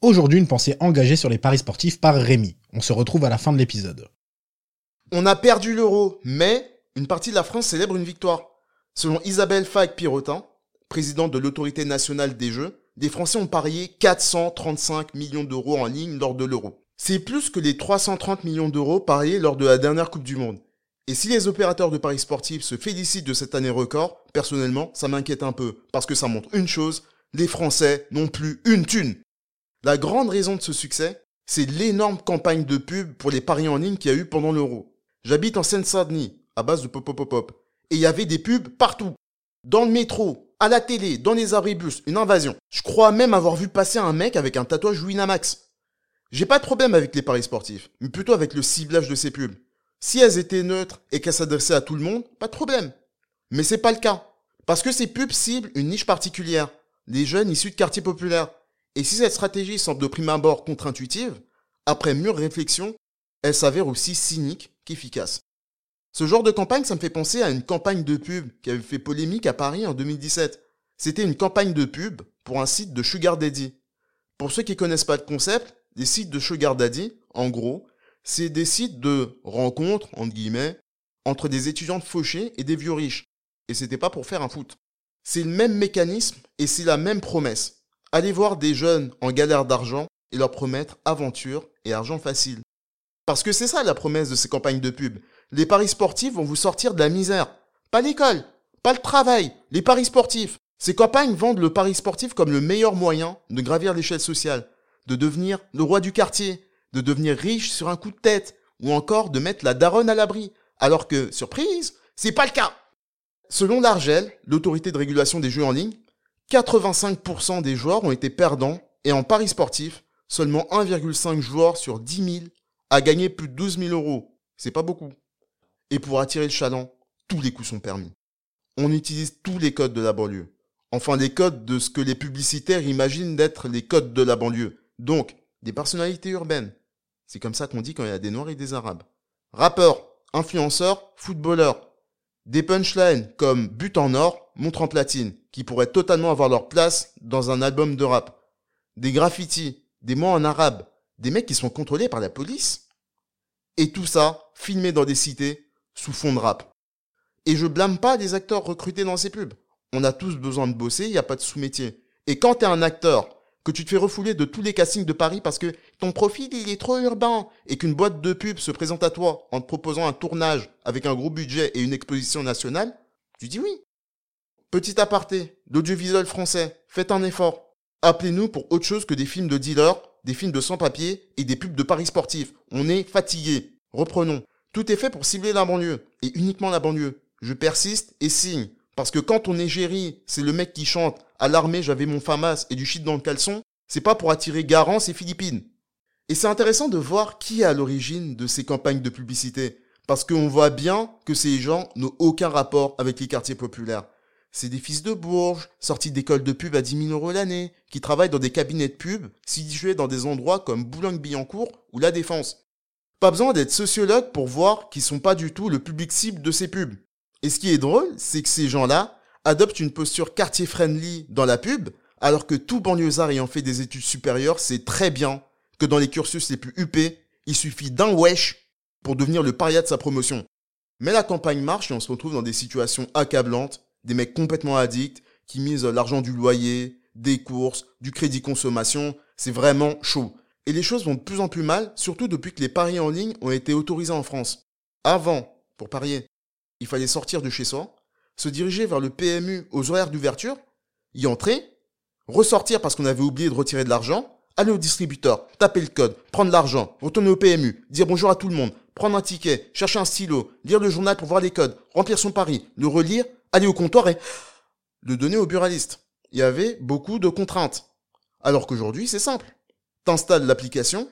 Aujourd'hui, une pensée engagée sur les paris sportifs par Rémi. On se retrouve à la fin de l'épisode. On a perdu l'euro, mais une partie de la France célèbre une victoire. Selon Isabelle Fague-Pirotin, présidente de l'autorité nationale des jeux, les Français ont parié 435 millions d'euros en ligne lors de l'euro. C'est plus que les 330 millions d'euros pariés lors de la dernière Coupe du Monde. Et si les opérateurs de paris sportifs se félicitent de cette année record, personnellement, ça m'inquiète un peu, parce que ça montre une chose, les Français n'ont plus une thune. La grande raison de ce succès, c'est l'énorme campagne de pub pour les paris en ligne qu'il y a eu pendant l'euro. J'habite en Seine-Saint-Denis, à base de pop pop pop pop. Et il y avait des pubs partout. Dans le métro, à la télé, dans les abribus, une invasion. Je crois même avoir vu passer un mec avec un tatouage Winamax. J'ai pas de problème avec les paris sportifs, mais plutôt avec le ciblage de ces pubs. Si elles étaient neutres et qu'elles s'adressaient à tout le monde, pas de problème. Mais c'est pas le cas. Parce que ces pubs ciblent une niche particulière. Les jeunes issus de quartiers populaires. Et si cette stratégie semble de prime abord contre-intuitive, après mûre réflexion, elle s'avère aussi cynique qu'efficace. Ce genre de campagne, ça me fait penser à une campagne de pub qui avait fait polémique à Paris en 2017. C'était une campagne de pub pour un site de Sugar Daddy. Pour ceux qui connaissent pas le concept, les sites de Sugar Daddy, en gros, c'est des sites de rencontres, entre guillemets, entre des étudiantes fauchées et des vieux riches. Et c'était pas pour faire un foot. C'est le même mécanisme et c'est la même promesse. Allez voir des jeunes en galère d'argent et leur promettre aventure et argent facile. Parce que c'est ça la promesse de ces campagnes de pub. Les paris sportifs vont vous sortir de la misère. Pas l'école, pas le travail, les paris sportifs. Ces campagnes vendent le pari sportif comme le meilleur moyen de gravir l'échelle sociale, de devenir le roi du quartier, de devenir riche sur un coup de tête, ou encore de mettre la daronne à l'abri. Alors que, surprise, c'est pas le cas. Selon l'Argel, l'autorité de régulation des jeux en ligne, 85% des joueurs ont été perdants et en paris sportif, seulement 1,5 joueur sur 10 000 a gagné plus de 12 000 euros. C'est pas beaucoup. Et pour attirer le chaland, tous les coups sont permis. On utilise tous les codes de la banlieue. Enfin, les codes de ce que les publicitaires imaginent d'être les codes de la banlieue. Donc, des personnalités urbaines. C'est comme ça qu'on dit quand il y a des Noirs et des Arabes. Rappeurs, influenceurs, footballeurs, des punchlines comme But en or, montre en platine, qui pourraient totalement avoir leur place dans un album de rap. Des graffitis, des mots en arabe, des mecs qui sont contrôlés par la police. Et tout ça, filmé dans des cités, sous fond de rap. Et je blâme pas les acteurs recrutés dans ces pubs. On a tous besoin de bosser, il n'y a pas de sous-métier. Et quand t'es un acteur que tu te fais refouler de tous les castings de Paris parce que ton profil il est trop urbain et qu'une boîte de pub se présente à toi en te proposant un tournage avec un gros budget et une exposition nationale, tu dis oui. Petit aparté, l'audiovisuel français, faites un effort. Appelez-nous pour autre chose que des films de dealers, des films de sans-papiers et des pubs de paris sportifs. On est fatigué. Reprenons. Tout est fait pour cibler la banlieue, et uniquement la banlieue. Je persiste et signe. Parce que quand on est géri, c'est le mec qui chante à l'armée j'avais mon famas et du shit dans le caleçon, c'est pas pour attirer Garance et Philippines. Et c'est intéressant de voir qui est à l'origine de ces campagnes de publicité, parce qu'on voit bien que ces gens n'ont aucun rapport avec les quartiers populaires. C'est des fils de Bourges, sortis d'écoles de pub à 10 000 euros l'année, qui travaillent dans des cabinets de pub situés dans des endroits comme Boulogne-Billancourt ou La Défense. Pas besoin d'être sociologue pour voir qu'ils sont pas du tout le public cible de ces pubs. Et ce qui est drôle, c'est que ces gens-là adoptent une posture quartier-friendly dans la pub, alors que tout banlieusard ayant fait des études supérieures sait très bien que dans les cursus les plus huppés, il suffit d'un wesh pour devenir le paria de sa promotion. Mais la campagne marche et on se retrouve dans des situations accablantes, des mecs complètement addicts qui misent l'argent du loyer, des courses, du crédit consommation, c'est vraiment chaud. Et les choses vont de plus en plus mal, surtout depuis que les paris en ligne ont été autorisés en France. Avant, pour parier, il fallait sortir de chez soi, se diriger vers le PMU aux horaires d'ouverture, y entrer, ressortir parce qu'on avait oublié de retirer de l'argent, aller au distributeur, taper le code, prendre l'argent, retourner au PMU, dire bonjour à tout le monde, prendre un ticket, chercher un stylo, lire le journal pour voir les codes, remplir son pari, le relire, aller au comptoir et le donner au buraliste. Il y avait beaucoup de contraintes. Alors qu'aujourd'hui, c'est simple. T'installes l'application,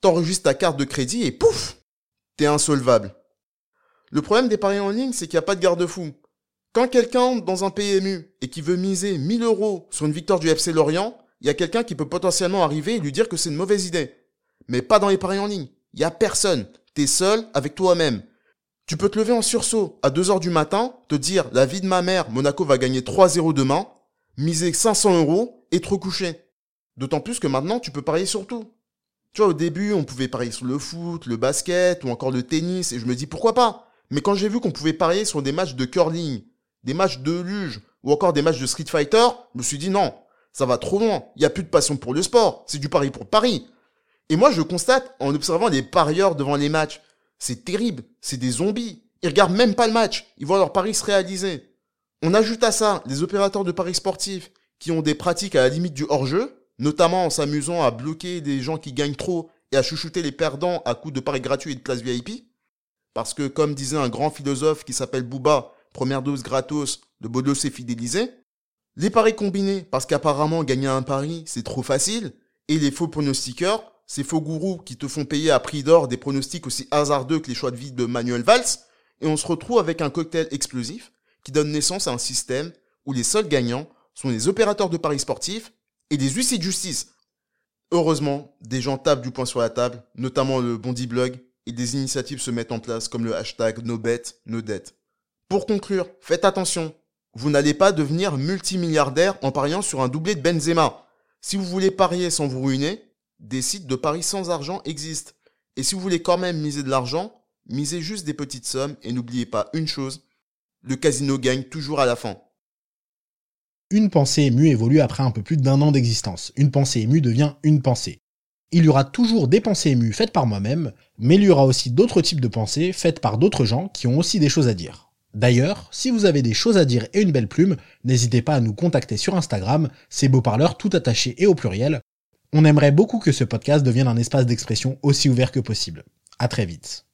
t'enregistres ta carte de crédit et pouf, t'es insolvable. Le problème des paris en ligne, c'est qu'il n'y a pas de garde-fou. Quand quelqu'un dans un PMU et qui veut miser 1000 euros sur une victoire du FC Lorient, il y a quelqu'un qui peut potentiellement arriver et lui dire que c'est une mauvaise idée. Mais pas dans les paris en ligne. Il y a personne. T'es seul avec toi-même. Tu peux te lever en sursaut à 2 heures du matin, te dire la vie de ma mère, Monaco va gagner 3-0 demain, miser 500 euros et te recoucher. D'autant plus que maintenant, tu peux parier sur tout. Tu vois, au début, on pouvait parier sur le foot, le basket ou encore le tennis, et je me dis pourquoi pas? Mais quand j'ai vu qu'on pouvait parier sur des matchs de curling, des matchs de luge ou encore des matchs de Street Fighter, je me suis dit non, ça va trop loin. Il n'y a plus de passion pour le sport. C'est du pari pour Paris. Et moi, je constate en observant les parieurs devant les matchs, c'est terrible. C'est des zombies. Ils regardent même pas le match. Ils voient leur pari se réaliser. On ajoute à ça les opérateurs de paris sportifs qui ont des pratiques à la limite du hors-jeu, notamment en s'amusant à bloquer des gens qui gagnent trop et à chouchouter les perdants à coups de paris gratuits et de places VIP. Parce que, comme disait un grand philosophe qui s'appelle Booba, première dose gratos, le beau s'est fidélisé. Les paris combinés, parce qu'apparemment gagner un pari, c'est trop facile. Et les faux pronostiqueurs, ces faux gourous qui te font payer à prix d'or des pronostics aussi hasardeux que les choix de vie de Manuel Valls. Et on se retrouve avec un cocktail explosif qui donne naissance à un système où les seuls gagnants sont les opérateurs de paris sportifs et les huissiers de justice. Heureusement, des gens tapent du poing sur la table, notamment le Bondi Blog, et des initiatives se mettent en place comme le hashtag NoBet, NoDebt. Pour conclure, faites attention. Vous n'allez pas devenir multimilliardaire en pariant sur un doublé de Benzema. Si vous voulez parier sans vous ruiner, des sites de paris sans argent existent. Et si vous voulez quand même miser de l'argent, misez juste des petites sommes et n'oubliez pas une chose, le casino gagne toujours à la fin. Une pensée émue évolue après un peu plus d'un an d'existence. Une pensée émue devient une pensée. Il y aura toujours des pensées émues faites par moi-même, mais il y aura aussi d'autres types de pensées faites par d'autres gens qui ont aussi des choses à dire. D'ailleurs, si vous avez des choses à dire et une belle plume, n'hésitez pas à nous contacter sur Instagram, c'est beau parleur tout attaché et au pluriel. On aimerait beaucoup que ce podcast devienne un espace d'expression aussi ouvert que possible. À très vite.